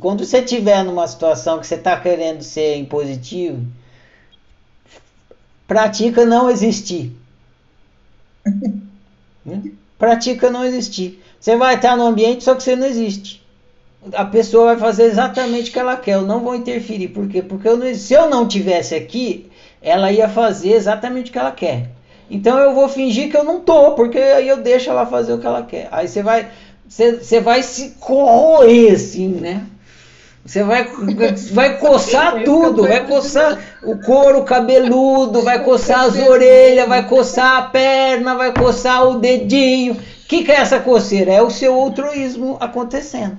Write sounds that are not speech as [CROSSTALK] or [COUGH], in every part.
Quando você estiver numa situação que você está querendo ser impositivo, pratica não existir. Né? pratica não existir. Você vai estar no ambiente, só que você não existe. A pessoa vai fazer exatamente o que ela quer. Eu não vou interferir. Por quê? Porque eu não, se eu não tivesse aqui, ela ia fazer exatamente o que ela quer. Então eu vou fingir que eu não tô, porque aí eu deixo ela fazer o que ela quer. Aí você vai, você, você vai se corroer assim, né? Você vai, vai coçar [LAUGHS] tudo, vai coçar o couro cabeludo, vai coçar as orelhas, vai coçar a perna, vai coçar o dedinho. O que, que é essa coceira? É o seu altruísmo acontecendo.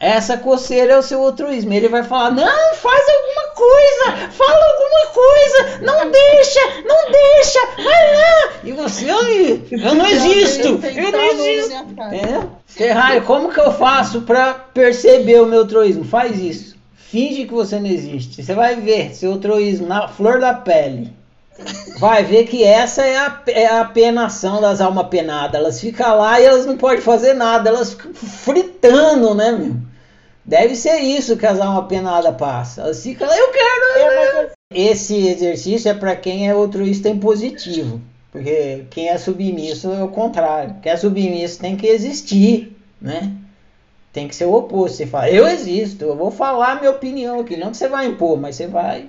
Essa coceira é o seu altruísmo. Ele vai falar: não, faz alguma coisa, fala alguma coisa, não deixa, não deixa, vai lá. E você, eu, eu não existo, eu não existo. É? Ferrari, como que eu faço para perceber o meu altruísmo? Faz isso. Finge que você não existe. Você vai ver seu altruísmo na flor da pele. Vai ver que essa é a, é a penação das almas penadas. Elas ficam lá e elas não podem fazer nada. Elas ficam fritando, né, meu? Deve ser isso que as almas penadas passam. Elas ficam lá, eu quero. Esse exercício é para quem é altruísta em positivo. Porque quem é submisso é o contrário. Quem é submisso tem que existir, né? Tem que ser o oposto. Você fala, eu existo, eu vou falar minha opinião aqui. Não que você vai impor, mas você vai